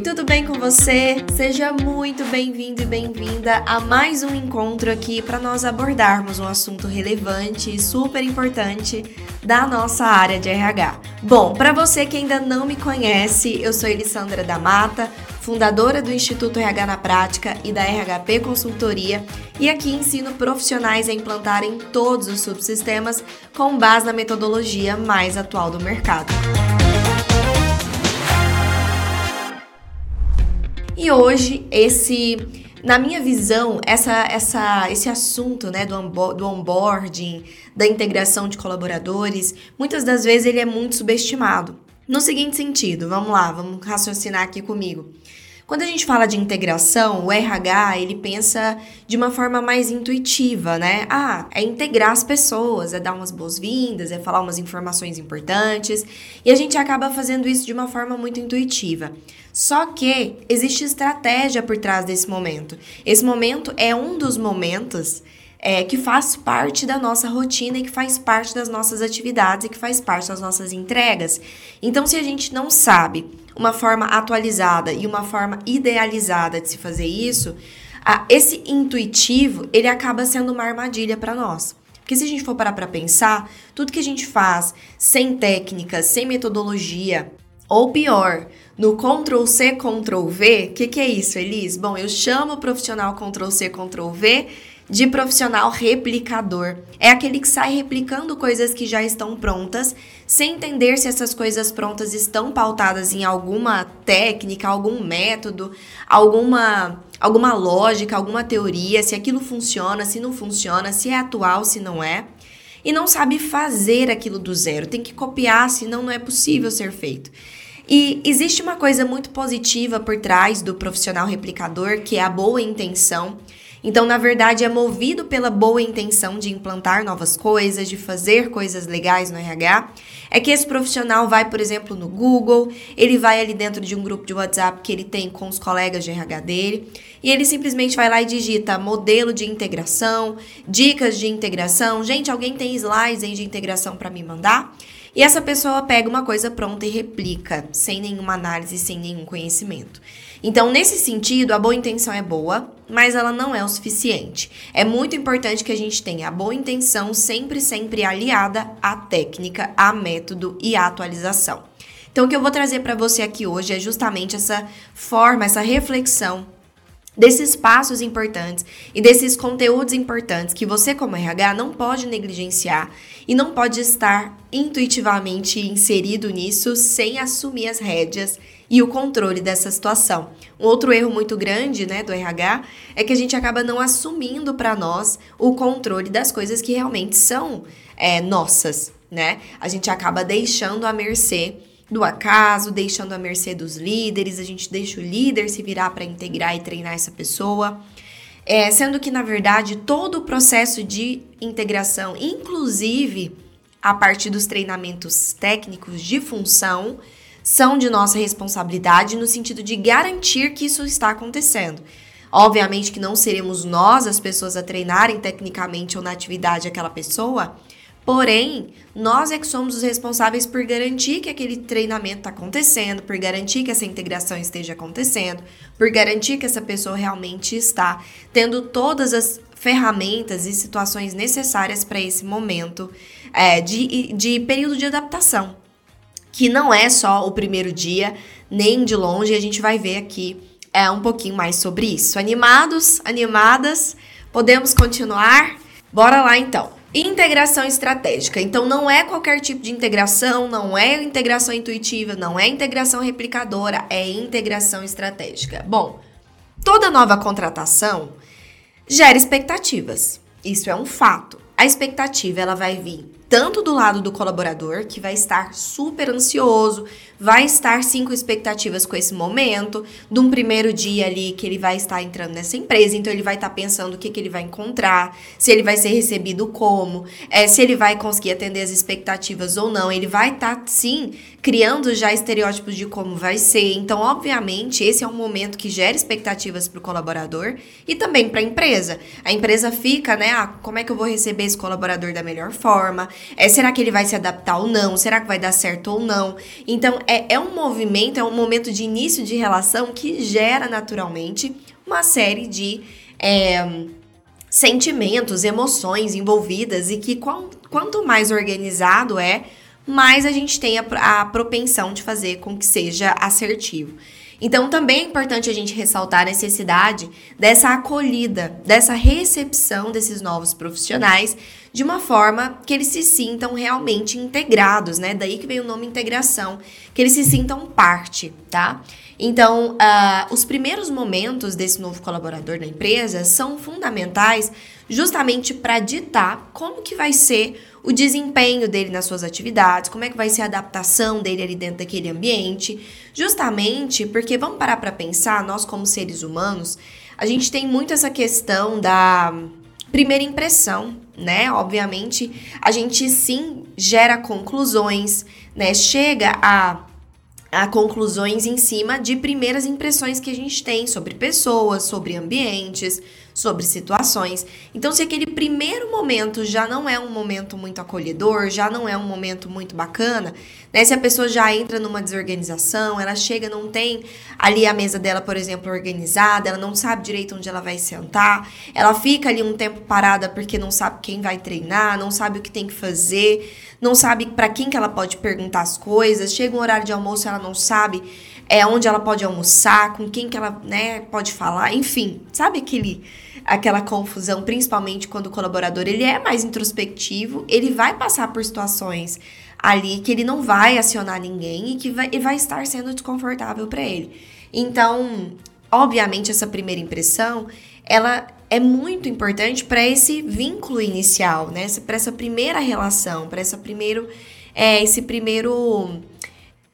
tudo bem com você? Seja muito bem-vindo e bem-vinda a mais um encontro aqui para nós abordarmos um assunto relevante e super importante da nossa área de RH. Bom, para você que ainda não me conhece, eu sou Elissandra da Mata, fundadora do Instituto RH na Prática e da RHP Consultoria, e aqui ensino profissionais a implantarem todos os subsistemas com base na metodologia mais atual do mercado. E hoje esse na minha visão, essa, essa, esse assunto né, do, do onboarding, da integração de colaboradores, muitas das vezes ele é muito subestimado. No seguinte sentido, vamos lá, vamos raciocinar aqui comigo. Quando a gente fala de integração, o RH, ele pensa de uma forma mais intuitiva, né? Ah, é integrar as pessoas, é dar umas boas-vindas, é falar umas informações importantes, e a gente acaba fazendo isso de uma forma muito intuitiva. Só que existe estratégia por trás desse momento. Esse momento é um dos momentos é, que faz parte da nossa rotina e que faz parte das nossas atividades e que faz parte das nossas entregas. Então, se a gente não sabe uma forma atualizada e uma forma idealizada de se fazer isso, esse intuitivo ele acaba sendo uma armadilha para nós. Porque se a gente for parar para pensar, tudo que a gente faz sem técnica, sem metodologia, ou pior, no Ctrl C, Ctrl V, o que, que é isso, Elis? Bom, eu chamo o profissional Ctrl C, Ctrl V de profissional replicador. É aquele que sai replicando coisas que já estão prontas, sem entender se essas coisas prontas estão pautadas em alguma técnica, algum método, alguma alguma lógica, alguma teoria, se aquilo funciona, se não funciona, se é atual, se não é. E não sabe fazer aquilo do zero, tem que copiar, senão não é possível ser feito. E existe uma coisa muito positiva por trás do profissional replicador, que é a boa intenção. Então, na verdade, é movido pela boa intenção de implantar novas coisas, de fazer coisas legais no RH. É que esse profissional vai, por exemplo, no Google, ele vai ali dentro de um grupo de WhatsApp que ele tem com os colegas de RH dele, e ele simplesmente vai lá e digita modelo de integração, dicas de integração. Gente, alguém tem slides aí de integração para me mandar? E essa pessoa pega uma coisa pronta e replica, sem nenhuma análise, sem nenhum conhecimento. Então, nesse sentido, a boa intenção é boa, mas ela não é o suficiente. É muito importante que a gente tenha a boa intenção sempre, sempre aliada à técnica, a método e à atualização. Então, o que eu vou trazer para você aqui hoje é justamente essa forma, essa reflexão desses passos importantes e desses conteúdos importantes que você, como RH, não pode negligenciar e não pode estar intuitivamente inserido nisso sem assumir as rédeas e o controle dessa situação. Um outro erro muito grande, né, do RH é que a gente acaba não assumindo para nós o controle das coisas que realmente são é, nossas, né? A gente acaba deixando à mercê do acaso, deixando à mercê dos líderes, a gente deixa o líder se virar para integrar e treinar essa pessoa. É, sendo que, na verdade, todo o processo de integração, inclusive a partir dos treinamentos técnicos de função, são de nossa responsabilidade no sentido de garantir que isso está acontecendo. Obviamente que não seremos nós as pessoas a treinarem tecnicamente ou na atividade aquela pessoa, porém, nós é que somos os responsáveis por garantir que aquele treinamento está acontecendo, por garantir que essa integração esteja acontecendo, por garantir que essa pessoa realmente está tendo todas as ferramentas e situações necessárias para esse momento é, de, de período de adaptação que não é só o primeiro dia, nem de longe, a gente vai ver aqui é, um pouquinho mais sobre isso. Animados, animadas, podemos continuar? Bora lá então. Integração estratégica. Então, não é qualquer tipo de integração, não é integração intuitiva, não é integração replicadora, é integração estratégica. Bom, toda nova contratação gera expectativas. Isso é um fato. A expectativa ela vai vir tanto do lado do colaborador, que vai estar super ansioso, vai estar sim com expectativas com esse momento, de um primeiro dia ali que ele vai estar entrando nessa empresa, então ele vai estar pensando o que, que ele vai encontrar, se ele vai ser recebido como, é, se ele vai conseguir atender as expectativas ou não. Ele vai estar sim criando já estereótipos de como vai ser. Então, obviamente, esse é um momento que gera expectativas para o colaborador e também para a empresa. A empresa fica, né? Ah, como é que eu vou receber esse colaborador da melhor forma? É, será que ele vai se adaptar ou não? Será que vai dar certo ou não? Então, é, é um movimento, é um momento de início de relação que gera naturalmente uma série de. É, sentimentos, emoções envolvidas e que quanto mais organizado é, mais a gente tem a, a propensão de fazer com que seja assertivo. Então, também é importante a gente ressaltar a necessidade dessa acolhida, dessa recepção desses novos profissionais, de uma forma que eles se sintam realmente integrados, né? Daí que vem o nome integração, que eles se sintam parte, tá? Então, uh, os primeiros momentos desse novo colaborador na empresa são fundamentais justamente para ditar como que vai ser o desempenho dele nas suas atividades, como é que vai ser a adaptação dele ali dentro daquele ambiente, justamente porque vamos parar para pensar, nós como seres humanos, a gente tem muito essa questão da primeira impressão, né? Obviamente, a gente sim gera conclusões, né? Chega a a conclusões em cima de primeiras impressões que a gente tem sobre pessoas, sobre ambientes, sobre situações. Então, se aquele primeiro momento já não é um momento muito acolhedor, já não é um momento muito bacana, né? Se a pessoa já entra numa desorganização, ela chega, não tem ali a mesa dela, por exemplo, organizada, ela não sabe direito onde ela vai sentar, ela fica ali um tempo parada porque não sabe quem vai treinar, não sabe o que tem que fazer, não sabe para quem que ela pode perguntar as coisas, chega um horário de almoço, ela não sabe é onde ela pode almoçar, com quem que ela, né, pode falar, enfim, sabe aquele aquela confusão, principalmente quando o colaborador ele é mais introspectivo, ele vai passar por situações ali que ele não vai acionar ninguém e que vai, e vai estar sendo desconfortável para ele. Então, obviamente essa primeira impressão, ela é muito importante para esse vínculo inicial, né? Para essa primeira relação, para essa primeiro é, esse primeiro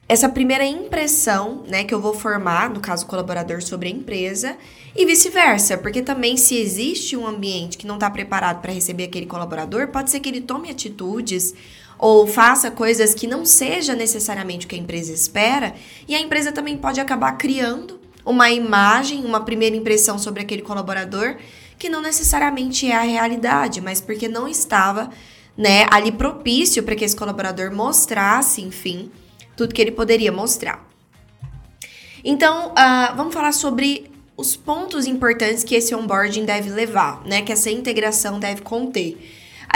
essa primeira impressão, né, que eu vou formar, no caso colaborador, sobre a empresa, e vice-versa, porque também se existe um ambiente que não está preparado para receber aquele colaborador, pode ser que ele tome atitudes ou faça coisas que não seja necessariamente o que a empresa espera, e a empresa também pode acabar criando uma imagem, uma primeira impressão sobre aquele colaborador que não necessariamente é a realidade, mas porque não estava, né, ali propício para que esse colaborador mostrasse, enfim, tudo que ele poderia mostrar. Então, uh, vamos falar sobre os pontos importantes que esse onboarding deve levar, né? Que essa integração deve conter.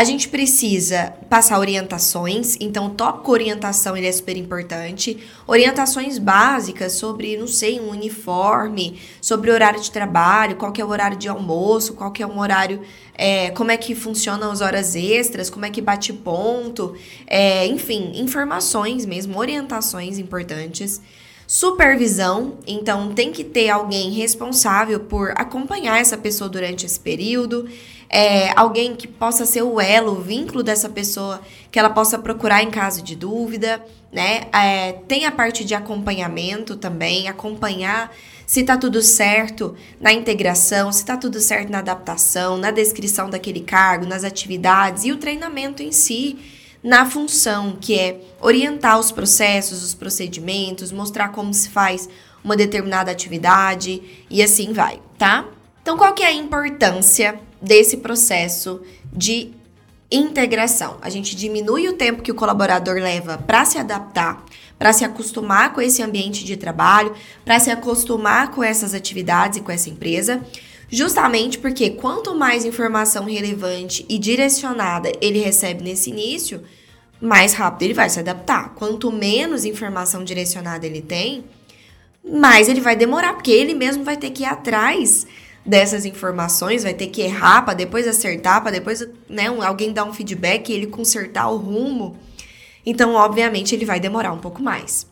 A gente precisa passar orientações, então o tópico orientação ele é super importante. Orientações básicas sobre, não sei, um uniforme, sobre horário de trabalho, qual que é o horário de almoço, qual que é um horário, é, como é que funcionam as horas extras, como é que bate ponto, é, enfim, informações mesmo, orientações importantes. Supervisão, então tem que ter alguém responsável por acompanhar essa pessoa durante esse período, é, alguém que possa ser o elo, o vínculo dessa pessoa, que ela possa procurar em caso de dúvida, né? É, tem a parte de acompanhamento também, acompanhar se tá tudo certo na integração, se tá tudo certo na adaptação, na descrição daquele cargo, nas atividades e o treinamento em si na função, que é orientar os processos, os procedimentos, mostrar como se faz uma determinada atividade e assim vai, tá? Então, qual que é a importância desse processo de integração? A gente diminui o tempo que o colaborador leva para se adaptar, para se acostumar com esse ambiente de trabalho, para se acostumar com essas atividades e com essa empresa. Justamente porque quanto mais informação relevante e direcionada ele recebe nesse início, mais rápido ele vai se adaptar. Quanto menos informação direcionada ele tem, mais ele vai demorar, porque ele mesmo vai ter que ir atrás dessas informações, vai ter que errar para depois acertar, para depois né, alguém dar um feedback e ele consertar o rumo. Então, obviamente, ele vai demorar um pouco mais.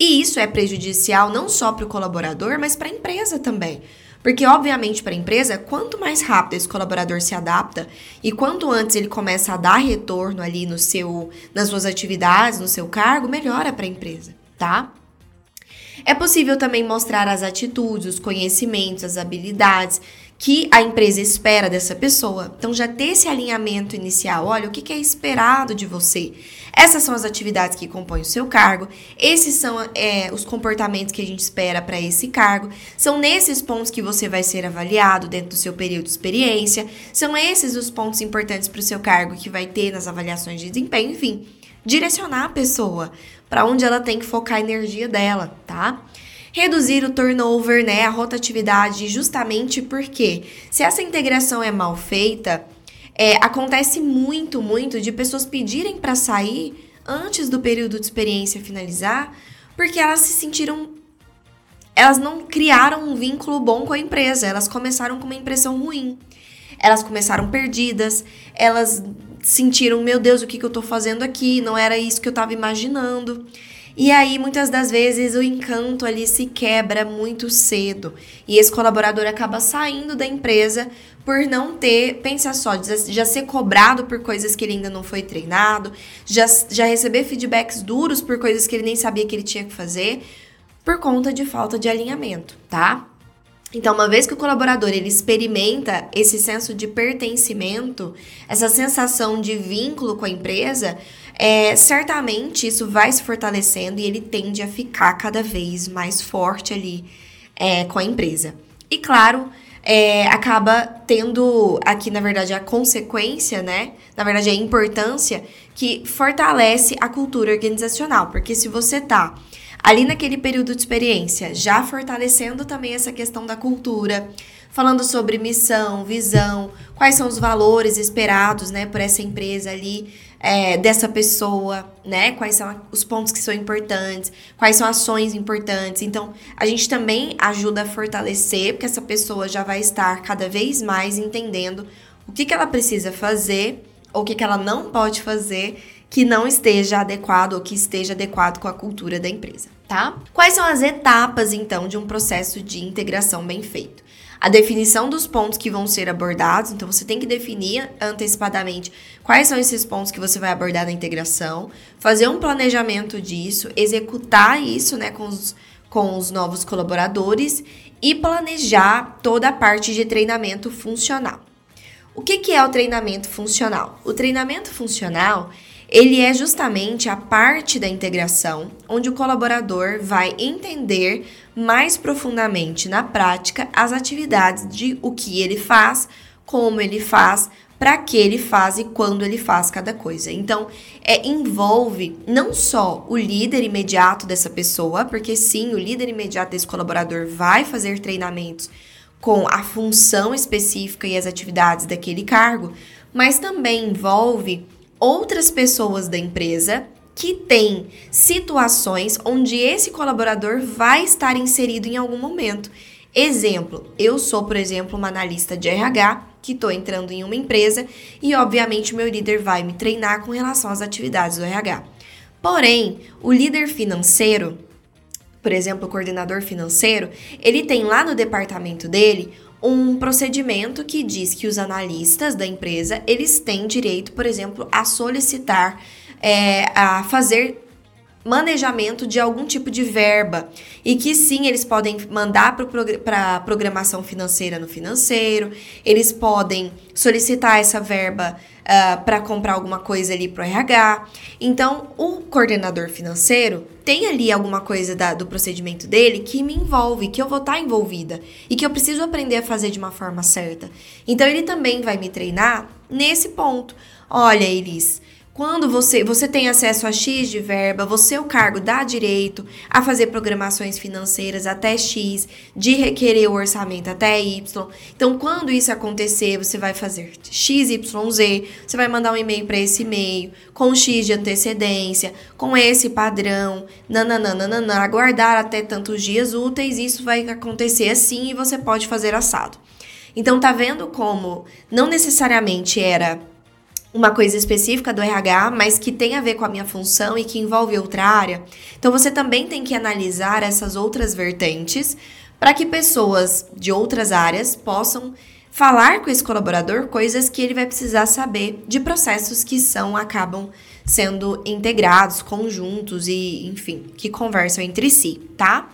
E isso é prejudicial não só para o colaborador, mas para a empresa também. Porque, obviamente, para a empresa, quanto mais rápido esse colaborador se adapta e quanto antes ele começa a dar retorno ali no seu, nas suas atividades, no seu cargo, melhora para a empresa, tá? É possível também mostrar as atitudes, os conhecimentos, as habilidades que a empresa espera dessa pessoa. Então, já ter esse alinhamento inicial, olha, o que é esperado de você? Essas são as atividades que compõem o seu cargo, esses são é, os comportamentos que a gente espera para esse cargo, são nesses pontos que você vai ser avaliado dentro do seu período de experiência, são esses os pontos importantes para o seu cargo que vai ter nas avaliações de desempenho, enfim, direcionar a pessoa para onde ela tem que focar a energia dela, tá? reduzir o turnover, né, a rotatividade, justamente porque se essa integração é mal feita, é, acontece muito, muito de pessoas pedirem para sair antes do período de experiência finalizar, porque elas se sentiram elas não criaram um vínculo bom com a empresa, elas começaram com uma impressão ruim. Elas começaram perdidas, elas sentiram, meu Deus, o que, que eu tô fazendo aqui? Não era isso que eu tava imaginando. E aí, muitas das vezes, o encanto ali se quebra muito cedo. E esse colaborador acaba saindo da empresa por não ter, pensa só, já ser cobrado por coisas que ele ainda não foi treinado, já, já receber feedbacks duros por coisas que ele nem sabia que ele tinha que fazer, por conta de falta de alinhamento, tá? Então, uma vez que o colaborador ele experimenta esse senso de pertencimento, essa sensação de vínculo com a empresa, é, certamente isso vai se fortalecendo e ele tende a ficar cada vez mais forte ali é, com a empresa. E claro, é, acaba tendo aqui, na verdade, a consequência, né? Na verdade, a importância que fortalece a cultura organizacional. Porque se você tá ali naquele período de experiência, já fortalecendo também essa questão da cultura, falando sobre missão, visão, quais são os valores esperados, né, por essa empresa ali, é, dessa pessoa, né, quais são os pontos que são importantes, quais são ações importantes. Então, a gente também ajuda a fortalecer, porque essa pessoa já vai estar cada vez mais entendendo o que, que ela precisa fazer ou o que, que ela não pode fazer que não esteja adequado ou que esteja adequado com a cultura da empresa, tá? Quais são as etapas, então, de um processo de integração bem feito? A definição dos pontos que vão ser abordados, então você tem que definir antecipadamente quais são esses pontos que você vai abordar na integração, fazer um planejamento disso, executar isso, né, com os, com os novos colaboradores e planejar toda a parte de treinamento funcional. O que, que é o treinamento funcional? O treinamento funcional ele é justamente a parte da integração onde o colaborador vai entender mais profundamente na prática as atividades de o que ele faz, como ele faz, para que ele faz e quando ele faz cada coisa. Então, é, envolve não só o líder imediato dessa pessoa, porque sim, o líder imediato desse colaborador vai fazer treinamentos com a função específica e as atividades daquele cargo, mas também envolve outras pessoas da empresa que têm situações onde esse colaborador vai estar inserido em algum momento. Exemplo, eu sou, por exemplo, uma analista de RH que estou entrando em uma empresa e, obviamente, meu líder vai me treinar com relação às atividades do RH. Porém, o líder financeiro, por exemplo, o coordenador financeiro, ele tem lá no departamento dele um procedimento que diz que os analistas da empresa eles têm direito, por exemplo, a solicitar, é, a fazer manejamento de algum tipo de verba. E que sim eles podem mandar para a programação financeira no financeiro, eles podem solicitar essa verba uh, ah, para comprar alguma coisa ali para o RH. Então, o coordenador financeiro tem ali alguma coisa da, do procedimento dele que me envolve, que eu vou estar tá envolvida e que eu preciso aprender a fazer de uma forma certa. Então, ele também vai me treinar nesse ponto. Olha, Elis, quando você, você tem acesso a X de verba, você o cargo dá direito a fazer programações financeiras até X, de requerer o orçamento até Y. Então, quando isso acontecer, você vai fazer X, Y, Z, você vai mandar um e-mail para esse e-mail com X de antecedência, com esse padrão, nananana, aguardar até tantos dias úteis, isso vai acontecer assim e você pode fazer assado. Então, tá vendo como não necessariamente era uma coisa específica do RH, mas que tem a ver com a minha função e que envolve outra área. Então você também tem que analisar essas outras vertentes para que pessoas de outras áreas possam falar com esse colaborador coisas que ele vai precisar saber de processos que são acabam sendo integrados, conjuntos e, enfim, que conversam entre si, tá?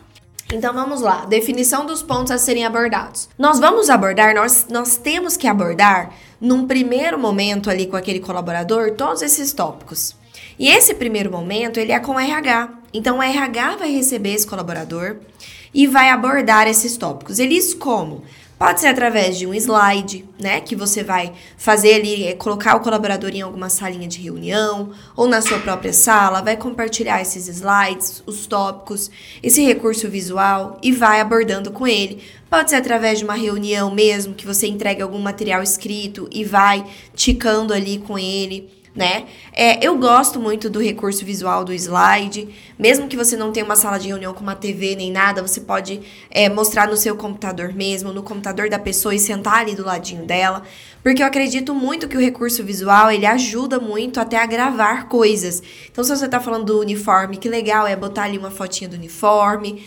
Então vamos lá, definição dos pontos a serem abordados. Nós vamos abordar, nós, nós temos que abordar num primeiro momento ali com aquele colaborador todos esses tópicos. E esse primeiro momento ele é com o RH. Então o RH vai receber esse colaborador e vai abordar esses tópicos. Eles como? Pode ser através de um slide, né? Que você vai fazer ali, é, colocar o colaborador em alguma salinha de reunião ou na sua própria sala, vai compartilhar esses slides, os tópicos, esse recurso visual e vai abordando com ele. Pode ser através de uma reunião mesmo, que você entregue algum material escrito e vai ticando ali com ele né? É, eu gosto muito do recurso visual do slide. Mesmo que você não tenha uma sala de reunião com uma TV nem nada, você pode é, mostrar no seu computador mesmo, no computador da pessoa e sentar ali do ladinho dela. Porque eu acredito muito que o recurso visual, ele ajuda muito até a gravar coisas. Então, se você está falando do uniforme, que legal é botar ali uma fotinha do uniforme.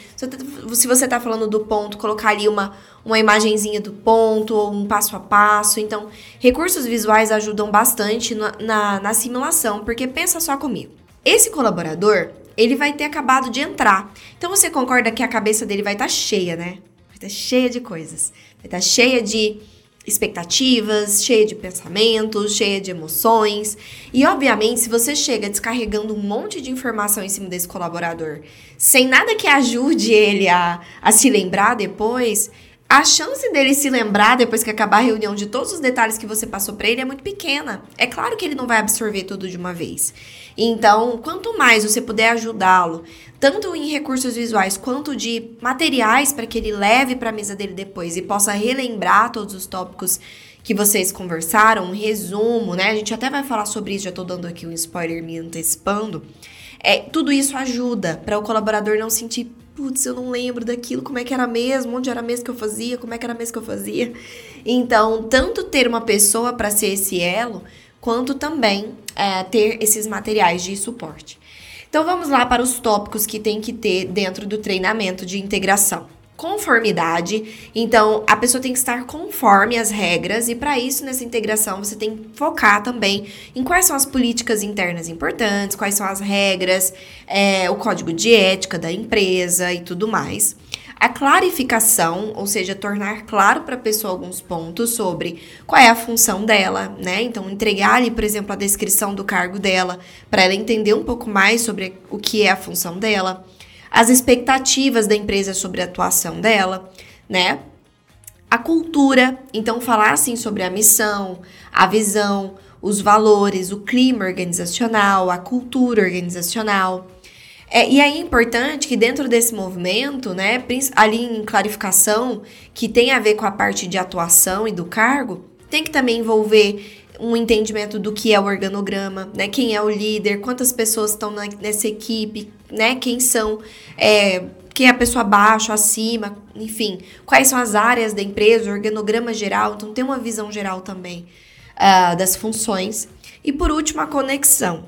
Se você está falando do ponto, colocar ali uma, uma imagenzinha do ponto ou um passo a passo. Então, recursos visuais ajudam bastante na, na, na simulação, porque pensa só comigo. Esse colaborador, ele vai ter acabado de entrar. Então, você concorda que a cabeça dele vai estar tá cheia, né? Vai estar tá cheia de coisas. Vai estar tá cheia de expectativas, cheia de pensamentos, cheia de emoções. E obviamente, se você chega descarregando um monte de informação em cima desse colaborador, sem nada que ajude ele a, a se lembrar depois, a chance dele se lembrar depois que acabar a reunião de todos os detalhes que você passou para ele é muito pequena. É claro que ele não vai absorver tudo de uma vez. Então, quanto mais você puder ajudá-lo, tanto em recursos visuais quanto de materiais para que ele leve para a mesa dele depois e possa relembrar todos os tópicos que vocês conversaram, um resumo, né? A gente até vai falar sobre isso, já tô dando aqui um spoiler me antecipando. É, tudo isso ajuda para o colaborador não sentir putz, eu não lembro daquilo, como é que era mesmo, onde era mesmo que eu fazia, como é que era mesmo que eu fazia. Então, tanto ter uma pessoa para ser esse elo, quanto também é, ter esses materiais de suporte. Então, vamos lá para os tópicos que tem que ter dentro do treinamento de integração conformidade. Então, a pessoa tem que estar conforme as regras, e para isso, nessa integração, você tem que focar também em quais são as políticas internas importantes, quais são as regras, é, o código de ética da empresa e tudo mais. A clarificação, ou seja, tornar claro para a pessoa alguns pontos sobre qual é a função dela, né? Então, entregar ali, por exemplo, a descrição do cargo dela, para ela entender um pouco mais sobre o que é a função dela as expectativas da empresa sobre a atuação dela, né? A cultura, então falar assim sobre a missão, a visão, os valores, o clima organizacional, a cultura organizacional. É, e aí é importante que dentro desse movimento, né, ali em clarificação, que tem a ver com a parte de atuação e do cargo, tem que também envolver um entendimento do que é o organograma, né? Quem é o líder, quantas pessoas estão nessa equipe, né? Quem são, é, quem é a pessoa abaixo, acima, enfim, quais são as áreas da empresa, organograma geral, então tem uma visão geral também uh, das funções. E por último, a conexão.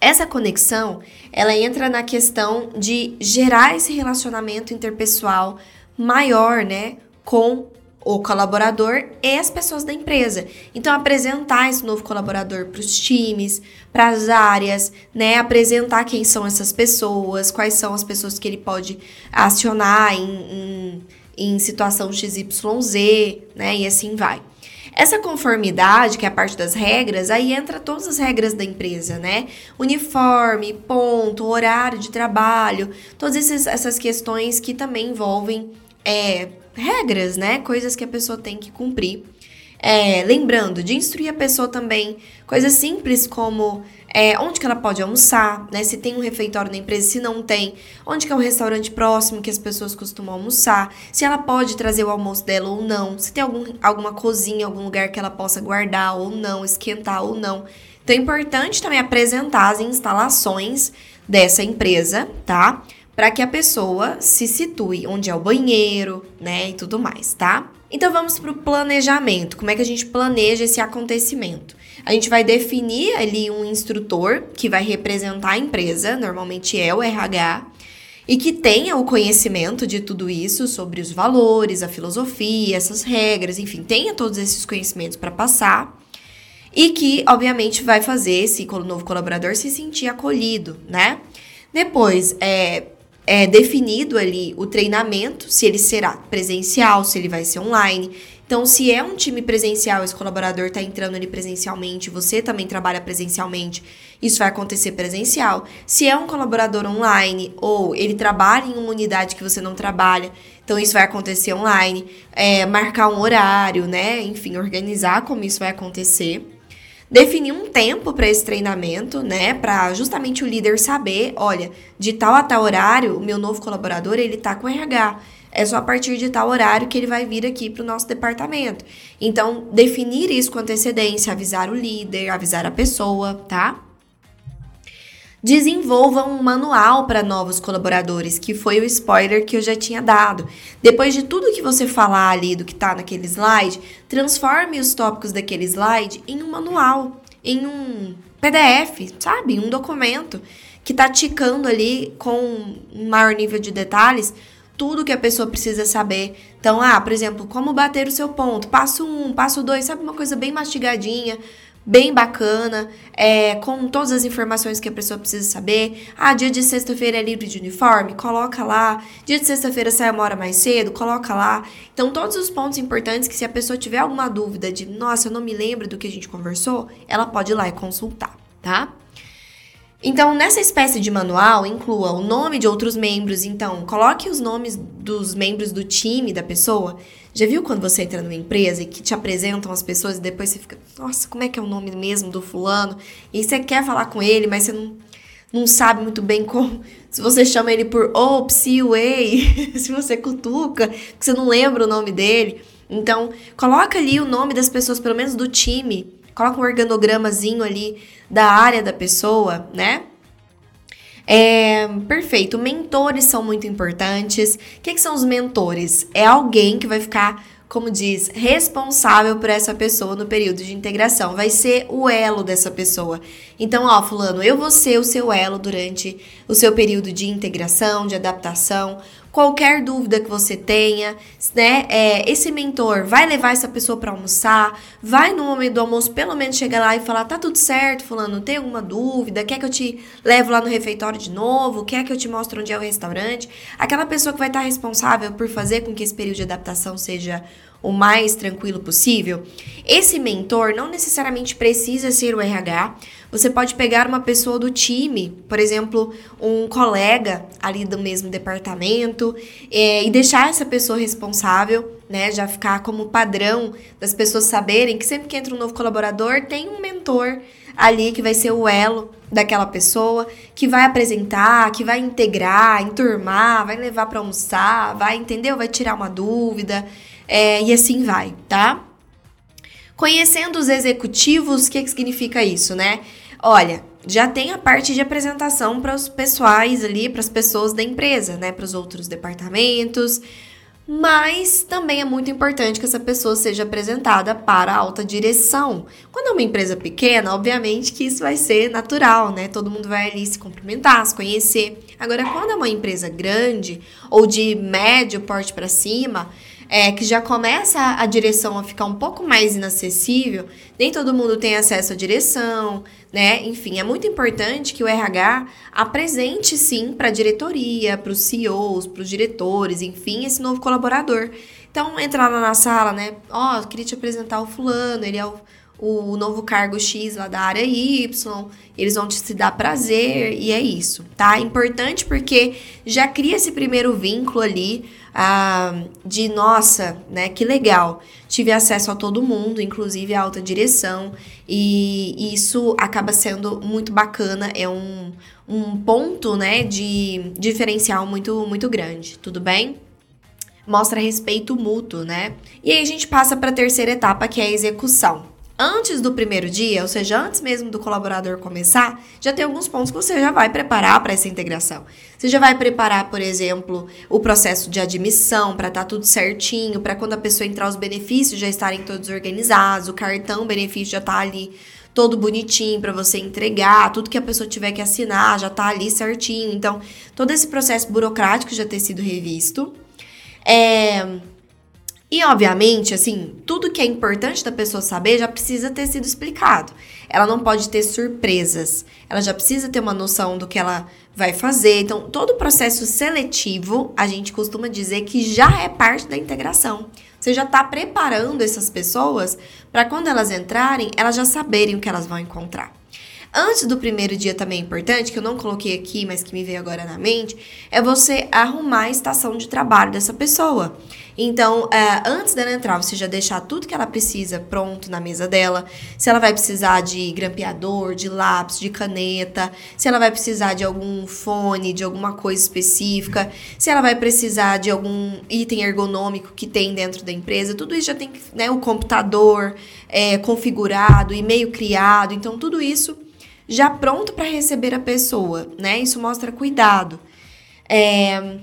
Essa conexão, ela entra na questão de gerar esse relacionamento interpessoal maior, né, com o colaborador e as pessoas da empresa. Então, apresentar esse novo colaborador para os times, para as áreas, né? Apresentar quem são essas pessoas, quais são as pessoas que ele pode acionar em, em, em situação XYZ, né? E assim vai. Essa conformidade, que é a parte das regras, aí entra todas as regras da empresa, né? Uniforme, ponto, horário de trabalho, todas essas, essas questões que também envolvem é, regras, né? Coisas que a pessoa tem que cumprir. É, lembrando de instruir a pessoa também, coisas simples como é, onde que ela pode almoçar, né? Se tem um refeitório na empresa, se não tem, onde que é o restaurante próximo que as pessoas costumam almoçar, se ela pode trazer o almoço dela ou não, se tem algum, alguma cozinha, algum lugar que ela possa guardar ou não, esquentar ou não. Então é importante também apresentar as instalações dessa empresa, tá? Para que a pessoa se situe onde é o banheiro, né, e tudo mais, tá? Então vamos para o planejamento. Como é que a gente planeja esse acontecimento? A gente vai definir ali um instrutor que vai representar a empresa, normalmente é o RH, e que tenha o conhecimento de tudo isso sobre os valores, a filosofia, essas regras, enfim, tenha todos esses conhecimentos para passar. E que, obviamente, vai fazer esse novo colaborador se sentir acolhido, né? Depois, é, é, definido ali o treinamento, se ele será presencial, se ele vai ser online. Então, se é um time presencial, esse colaborador está entrando ali presencialmente, você também trabalha presencialmente, isso vai acontecer presencial. Se é um colaborador online ou ele trabalha em uma unidade que você não trabalha, então isso vai acontecer online. É, marcar um horário, né? Enfim, organizar como isso vai acontecer. Definir um tempo para esse treinamento, né? Para justamente o líder saber, olha, de tal a tal horário, o meu novo colaborador ele tá com RH é só a partir de tal horário que ele vai vir aqui para o nosso departamento. Então, definir isso com antecedência, avisar o líder, avisar a pessoa, tá? Desenvolva um manual para novos colaboradores, que foi o spoiler que eu já tinha dado. Depois de tudo que você falar ali do que está naquele slide, transforme os tópicos daquele slide em um manual, em um PDF, sabe? Um documento que está ticando ali com um maior nível de detalhes tudo que a pessoa precisa saber. Então, ah, por exemplo, como bater o seu ponto. Passo um, passo dois, sabe? Uma coisa bem mastigadinha, bem bacana, é, com todas as informações que a pessoa precisa saber. Ah, dia de sexta-feira é livre de uniforme? Coloca lá. Dia de sexta-feira sai uma hora mais cedo? Coloca lá. Então, todos os pontos importantes que se a pessoa tiver alguma dúvida de, nossa, eu não me lembro do que a gente conversou, ela pode ir lá e consultar, tá? Então, nessa espécie de manual, inclua o nome de outros membros. Então, coloque os nomes dos membros do time da pessoa. Já viu quando você entra numa empresa e que te apresentam as pessoas e depois você fica, nossa, como é que é o nome mesmo do fulano? E você quer falar com ele, mas você não, não sabe muito bem como. Se você chama ele por oh, way, se você cutuca, que você não lembra o nome dele. Então, coloca ali o nome das pessoas, pelo menos do time, coloca um organogramazinho ali da área da pessoa, né? É, perfeito. Mentores são muito importantes. O que, que são os mentores? É alguém que vai ficar, como diz, responsável por essa pessoa no período de integração. Vai ser o elo dessa pessoa. Então, ó, Fulano, eu vou ser o seu elo durante o seu período de integração, de adaptação qualquer dúvida que você tenha, né? É, esse mentor vai levar essa pessoa para almoçar, vai no momento do almoço pelo menos chegar lá e falar: tá tudo certo, fulano, tem alguma dúvida? Quer que eu te levo lá no refeitório de novo? Quer que eu te mostre onde é o restaurante? Aquela pessoa que vai estar responsável por fazer com que esse período de adaptação seja o mais tranquilo possível. Esse mentor não necessariamente precisa ser o RH. Você pode pegar uma pessoa do time, por exemplo, um colega ali do mesmo departamento, é, e deixar essa pessoa responsável, né? Já ficar como padrão das pessoas saberem que sempre que entra um novo colaborador, tem um mentor ali que vai ser o elo daquela pessoa, que vai apresentar, que vai integrar, enturmar, vai levar para almoçar, vai, entendeu? Vai tirar uma dúvida é, e assim vai, tá? Conhecendo os executivos, o que, que significa isso, né? Olha, já tem a parte de apresentação para os pessoais ali, para as pessoas da empresa, né? Para os outros departamentos. Mas também é muito importante que essa pessoa seja apresentada para a alta direção. Quando é uma empresa pequena, obviamente que isso vai ser natural, né? Todo mundo vai ali se cumprimentar, se conhecer. Agora, quando é uma empresa grande ou de médio porte para cima, é, que já começa a direção a ficar um pouco mais inacessível, nem todo mundo tem acesso à direção, né? Enfim, é muito importante que o RH apresente sim para a diretoria, para os CEOs, para os diretores, enfim, esse novo colaborador. Então, entrar lá na sala, né? Ó, oh, queria te apresentar o fulano, ele é o, o novo cargo X lá da área Y, eles vão te se dar prazer, e é isso, tá? Importante porque já cria esse primeiro vínculo ali ah, de nossa, né, que legal, tive acesso a todo mundo, inclusive a alta direção, e isso acaba sendo muito bacana, é um, um ponto, né, de diferencial muito, muito grande, tudo bem? Mostra respeito mútuo, né? E aí a gente passa para a terceira etapa, que é a execução antes do primeiro dia, ou seja, antes mesmo do colaborador começar, já tem alguns pontos que você já vai preparar para essa integração. Você já vai preparar, por exemplo, o processo de admissão para estar tá tudo certinho, para quando a pessoa entrar os benefícios já estarem todos organizados, o cartão benefício já tá ali todo bonitinho para você entregar, tudo que a pessoa tiver que assinar já tá ali certinho. Então, todo esse processo burocrático já ter sido revisto. É, e, obviamente, assim, tudo que é importante da pessoa saber já precisa ter sido explicado. ela não pode ter surpresas. Ela já precisa ter uma noção do que ela vai fazer. Então, todo o processo seletivo, a gente costuma dizer que já é parte da integração. Você já está preparando essas pessoas para quando elas entrarem, elas já saberem o que elas vão encontrar. Antes do primeiro dia também é importante, que eu não coloquei aqui, mas que me veio agora na mente, é você arrumar a estação de trabalho dessa pessoa. Então, é, antes dela entrar, você já deixar tudo que ela precisa pronto na mesa dela. Se ela vai precisar de grampeador, de lápis, de caneta, se ela vai precisar de algum fone, de alguma coisa específica, se ela vai precisar de algum item ergonômico que tem dentro da empresa, tudo isso já tem né, o computador é, configurado, e-mail criado. Então, tudo isso já pronto para receber a pessoa, né? Isso mostra cuidado. É...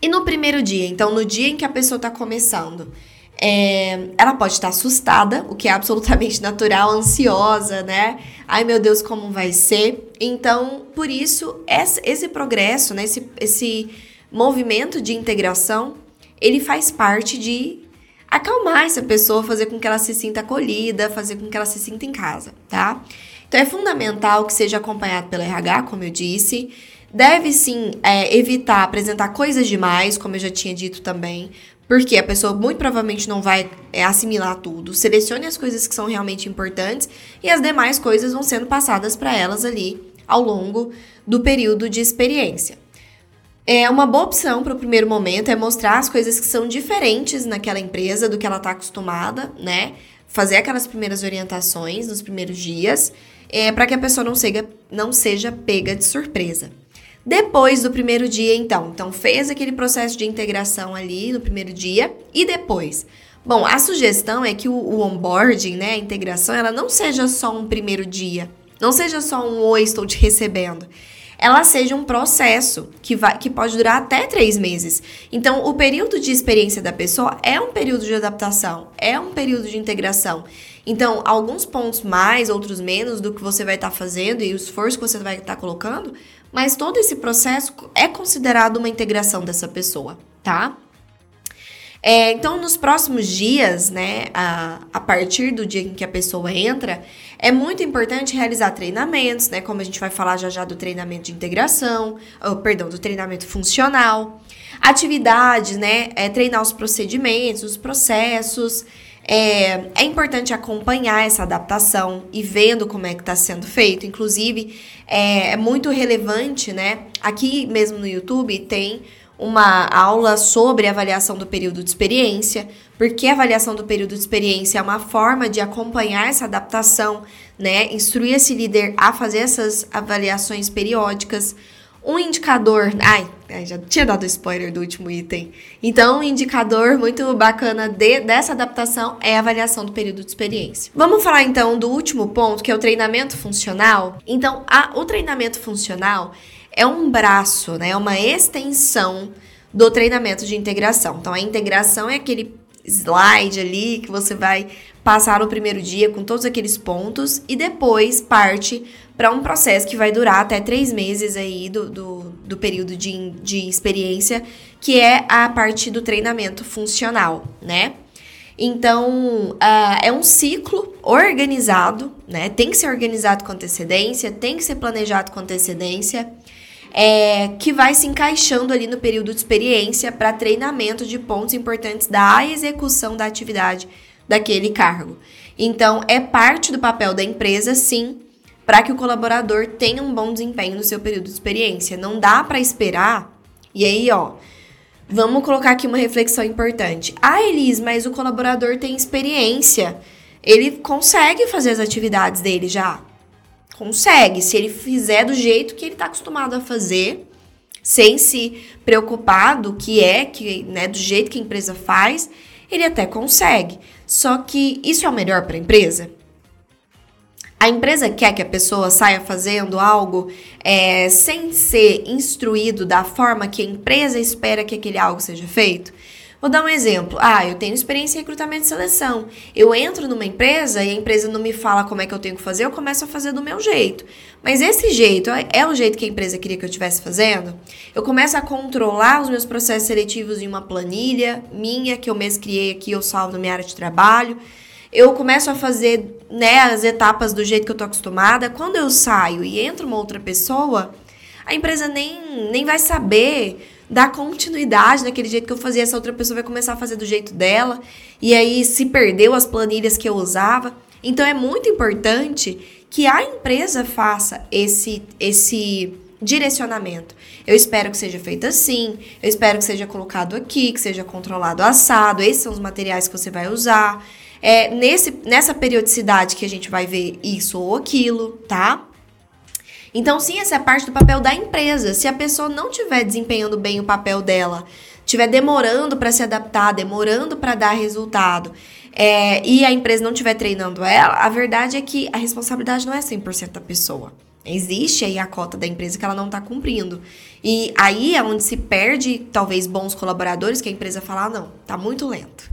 E no primeiro dia, então no dia em que a pessoa está começando, é... ela pode estar assustada, o que é absolutamente natural, ansiosa, né? Ai meu Deus, como vai ser? Então, por isso, esse progresso, né? esse, esse movimento de integração, ele faz parte de acalmar essa pessoa, fazer com que ela se sinta acolhida, fazer com que ela se sinta em casa, tá? Então é fundamental que seja acompanhado pelo RH, como eu disse. Deve sim é, evitar apresentar coisas demais, como eu já tinha dito também, porque a pessoa muito provavelmente não vai é, assimilar tudo. Selecione as coisas que são realmente importantes e as demais coisas vão sendo passadas para elas ali ao longo do período de experiência. É uma boa opção para o primeiro momento é mostrar as coisas que são diferentes naquela empresa do que ela está acostumada, né? Fazer aquelas primeiras orientações nos primeiros dias é, para que a pessoa não seja, não seja pega de surpresa. Depois do primeiro dia, então, então fez aquele processo de integração ali no primeiro dia e depois. Bom, a sugestão é que o, o onboarding, né, a integração, ela não seja só um primeiro dia, não seja só um oi, estou te recebendo ela seja um processo que, vai, que pode durar até três meses. Então, o período de experiência da pessoa é um período de adaptação, é um período de integração. Então, alguns pontos mais, outros menos do que você vai estar tá fazendo e o esforço que você vai estar tá colocando, mas todo esse processo é considerado uma integração dessa pessoa, tá? É, então, nos próximos dias, né, a, a partir do dia em que a pessoa entra, é muito importante realizar treinamentos, né, como a gente vai falar já já do treinamento de integração, perdão, do treinamento funcional, atividades, né, é, treinar os procedimentos, os processos, é, é, importante acompanhar essa adaptação e vendo como é que está sendo feito. Inclusive, é, é, muito relevante, né? Aqui mesmo no YouTube tem uma aula sobre avaliação do período de experiência, porque a avaliação do período de experiência é uma forma de acompanhar essa adaptação, né? Instruir esse líder a fazer essas avaliações periódicas. Um indicador. Ai, já tinha dado spoiler do último item. Então, um indicador muito bacana de, dessa adaptação é a avaliação do período de experiência. Vamos falar então do último ponto, que é o treinamento funcional. Então, a, o treinamento funcional é um braço, né? É uma extensão do treinamento de integração. Então, a integração é aquele slide ali que você vai passar no primeiro dia com todos aqueles pontos e depois parte para um processo que vai durar até três meses aí do, do, do período de, de experiência, que é a parte do treinamento funcional, né? Então, uh, é um ciclo organizado, né? Tem que ser organizado com antecedência, tem que ser planejado com antecedência é, que vai se encaixando ali no período de experiência para treinamento de pontos importantes da execução da atividade daquele cargo. Então, é parte do papel da empresa, sim, para que o colaborador tenha um bom desempenho no seu período de experiência. Não dá para esperar. E aí, ó, vamos colocar aqui uma reflexão importante. Ah, Elis, mas o colaborador tem experiência. Ele consegue fazer as atividades dele já. Consegue, se ele fizer do jeito que ele está acostumado a fazer, sem se preocupar do que é, que, né, do jeito que a empresa faz, ele até consegue. Só que isso é o melhor para a empresa? A empresa quer que a pessoa saia fazendo algo é, sem ser instruído da forma que a empresa espera que aquele algo seja feito? Vou dar um exemplo. Ah, eu tenho experiência em recrutamento e seleção. Eu entro numa empresa e a empresa não me fala como é que eu tenho que fazer, eu começo a fazer do meu jeito. Mas esse jeito é, é o jeito que a empresa queria que eu estivesse fazendo? Eu começo a controlar os meus processos seletivos em uma planilha minha, que eu mesmo criei aqui, eu salvo na minha área de trabalho. eu começo a fazer né, as etapas do jeito que eu tô acostumada. Quando eu saio e entra uma outra pessoa, a empresa nem, nem vai saber dar continuidade naquele jeito que eu fazia. Essa outra pessoa vai começar a fazer do jeito dela. E aí se perdeu as planilhas que eu usava. Então é muito importante que a empresa faça esse, esse direcionamento. Eu espero que seja feito assim, eu espero que seja colocado aqui, que seja controlado assado, esses são os materiais que você vai usar. É nesse, nessa periodicidade que a gente vai ver isso ou aquilo, tá? Então, sim, essa é parte do papel da empresa. Se a pessoa não estiver desempenhando bem o papel dela, estiver demorando para se adaptar, demorando para dar resultado, é, e a empresa não estiver treinando ela, a verdade é que a responsabilidade não é 100% da pessoa. Existe aí a cota da empresa que ela não está cumprindo. E aí é onde se perde, talvez, bons colaboradores, que a empresa fala, ah, não, tá muito lento.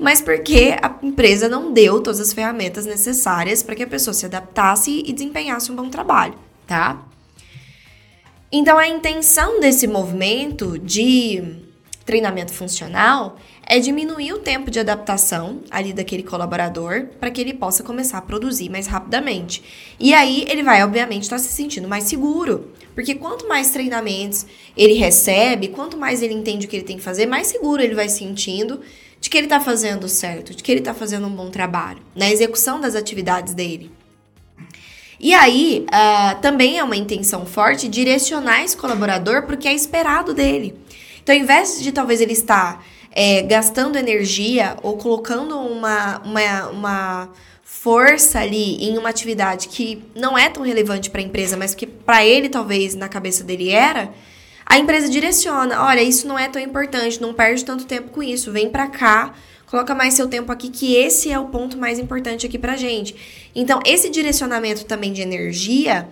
Mas porque a empresa não deu todas as ferramentas necessárias para que a pessoa se adaptasse e desempenhasse um bom trabalho, tá? Então a intenção desse movimento de treinamento funcional é diminuir o tempo de adaptação ali daquele colaborador para que ele possa começar a produzir mais rapidamente. E aí ele vai, obviamente, estar tá se sentindo mais seguro. Porque quanto mais treinamentos ele recebe, quanto mais ele entende o que ele tem que fazer, mais seguro ele vai sentindo de que ele está fazendo certo, de que ele está fazendo um bom trabalho na execução das atividades dele. E aí, uh, também é uma intenção forte direcionar esse colaborador para o que é esperado dele. Então, ao invés de talvez ele estar é, gastando energia ou colocando uma, uma, uma força ali em uma atividade que não é tão relevante para a empresa, mas que para ele talvez na cabeça dele era, a empresa direciona, olha, isso não é tão importante, não perde tanto tempo com isso, vem para cá, coloca mais seu tempo aqui que esse é o ponto mais importante aqui pra gente. Então, esse direcionamento também de energia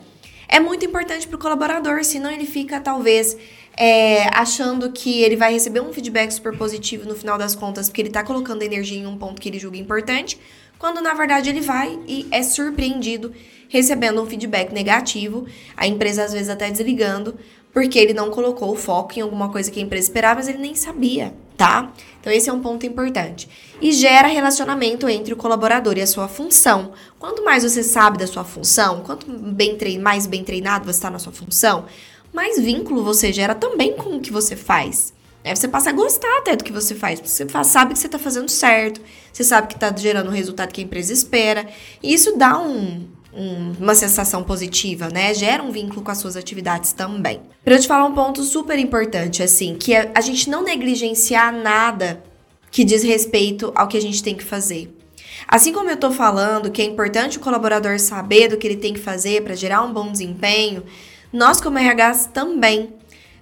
é muito importante para o colaborador, senão ele fica talvez é, achando que ele vai receber um feedback super positivo no final das contas, porque ele está colocando energia em um ponto que ele julga importante, quando na verdade ele vai e é surpreendido recebendo um feedback negativo, a empresa às vezes até desligando, porque ele não colocou o foco em alguma coisa que a empresa esperava, mas ele nem sabia, tá? Então esse é um ponto importante. E gera relacionamento entre o colaborador e a sua função. Quanto mais você sabe da sua função, quanto bem mais bem treinado você está na sua função, mais vínculo você gera também com o que você faz. Aí você passa a gostar até do que você faz. Você sabe que você está fazendo certo, você sabe que está gerando o resultado que a empresa espera. E isso dá um, um, uma sensação positiva, né? Gera um vínculo com as suas atividades também. Para eu te falar um ponto super importante, assim, que é a gente não negligenciar nada que diz respeito ao que a gente tem que fazer. Assim como eu tô falando que é importante o colaborador saber do que ele tem que fazer para gerar um bom desempenho, nós, como RH, também.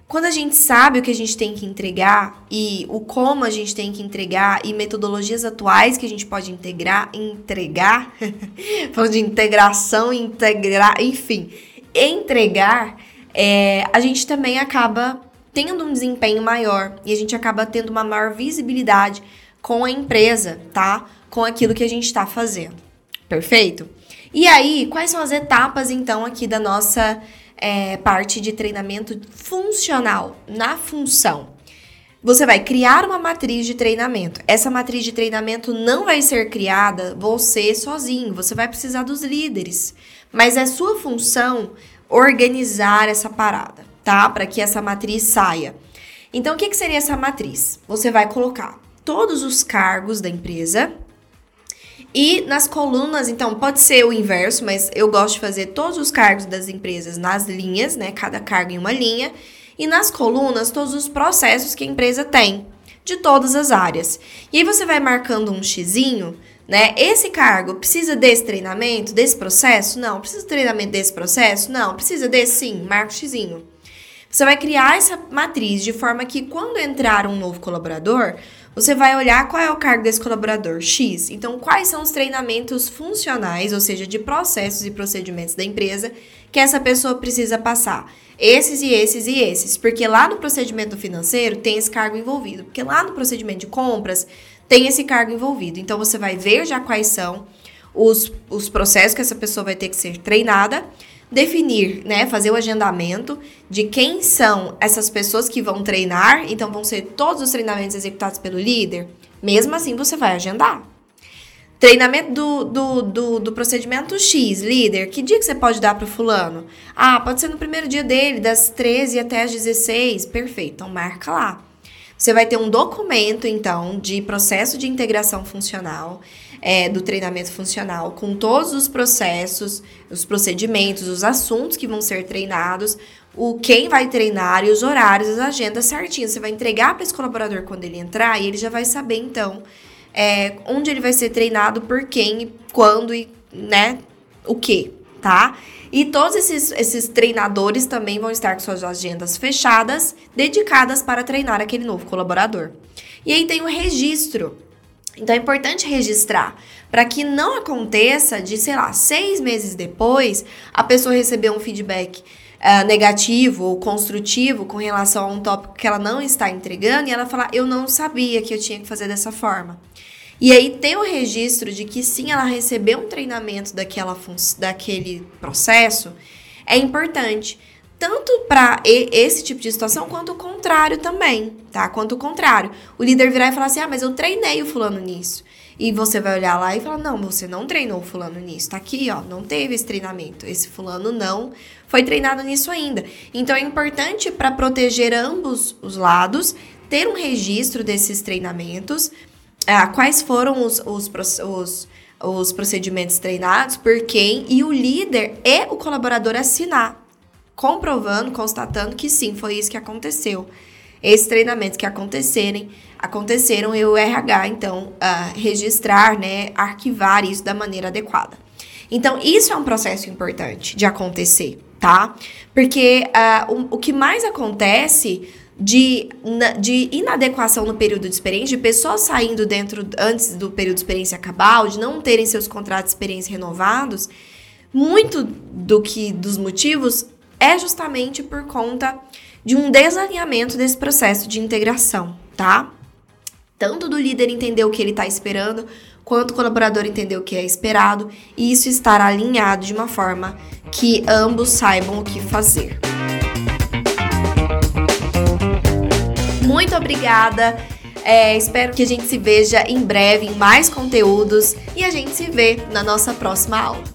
Quando a gente sabe o que a gente tem que entregar e o como a gente tem que entregar e metodologias atuais que a gente pode integrar, entregar, falando de integração, integrar, enfim, entregar, é, a gente também acaba tendo um desempenho maior e a gente acaba tendo uma maior visibilidade com a empresa, tá? Com aquilo que a gente está fazendo. Perfeito? E aí, quais são as etapas então aqui da nossa é, parte de treinamento funcional, na função. Você vai criar uma matriz de treinamento. Essa matriz de treinamento não vai ser criada você sozinho, você vai precisar dos líderes. Mas é sua função organizar essa parada, tá? Para que essa matriz saia. Então, o que, que seria essa matriz? Você vai colocar todos os cargos da empresa, e nas colunas, então, pode ser o inverso, mas eu gosto de fazer todos os cargos das empresas nas linhas, né? Cada cargo em uma linha. E nas colunas, todos os processos que a empresa tem, de todas as áreas. E aí você vai marcando um xizinho, né? Esse cargo precisa desse treinamento, desse processo? Não. Precisa de treinamento desse processo? Não. Precisa desse? Sim. Marca o xizinho. Você vai criar essa matriz de forma que quando entrar um novo colaborador, você vai olhar qual é o cargo desse colaborador X. Então, quais são os treinamentos funcionais, ou seja, de processos e procedimentos da empresa que essa pessoa precisa passar. Esses e esses e esses. Porque lá no procedimento financeiro tem esse cargo envolvido. Porque lá no procedimento de compras tem esse cargo envolvido. Então, você vai ver já quais são os, os processos que essa pessoa vai ter que ser treinada definir, né, fazer o agendamento de quem são essas pessoas que vão treinar, então vão ser todos os treinamentos executados pelo líder. Mesmo assim, você vai agendar. Treinamento do, do, do, do, procedimento X, líder, que dia que você pode dar para o fulano? Ah, pode ser no primeiro dia dele, das 13 até as 16. Perfeito, então marca lá. Você vai ter um documento, então, de processo de integração funcional, é, do treinamento funcional, com todos os processos, os procedimentos, os assuntos que vão ser treinados, o quem vai treinar e os horários, as agendas certinhas. Você vai entregar para esse colaborador quando ele entrar e ele já vai saber, então, é, onde ele vai ser treinado, por quem, quando e, né, o que, tá? E todos esses, esses treinadores também vão estar com suas agendas fechadas, dedicadas para treinar aquele novo colaborador. E aí tem o registro. Então é importante registrar para que não aconteça de, sei lá, seis meses depois a pessoa receber um feedback uh, negativo ou construtivo com relação a um tópico que ela não está entregando e ela falar, eu não sabia que eu tinha que fazer dessa forma. E aí ter o registro de que sim, ela recebeu um treinamento daquela daquele processo é importante. Tanto para esse tipo de situação, quanto o contrário também, tá? Quanto o contrário. O líder virar e falar assim: ah, mas eu treinei o fulano nisso. E você vai olhar lá e falar: não, você não treinou o fulano nisso. Tá aqui, ó, não teve esse treinamento. Esse fulano não foi treinado nisso ainda. Então é importante para proteger ambos os lados ter um registro desses treinamentos ah, quais foram os, os, os, os procedimentos treinados, por quem, e o líder e o colaborador assinar, comprovando, constatando que sim, foi isso que aconteceu. Esses treinamentos que acontecerem, aconteceram e o RH, então, uh, registrar, né, arquivar isso da maneira adequada. Então, isso é um processo importante de acontecer, tá? Porque uh, o, o que mais acontece de, de inadequação no período de experiência, de pessoas saindo dentro antes do período de experiência acabar, ou de não terem seus contratos de experiência renovados, muito do que dos motivos é justamente por conta de um desalinhamento desse processo de integração, tá? Tanto do líder entender o que ele está esperando, quanto o colaborador entender o que é esperado, e isso estar alinhado de uma forma que ambos saibam o que fazer. Muito obrigada. É, espero que a gente se veja em breve em mais conteúdos e a gente se vê na nossa próxima aula.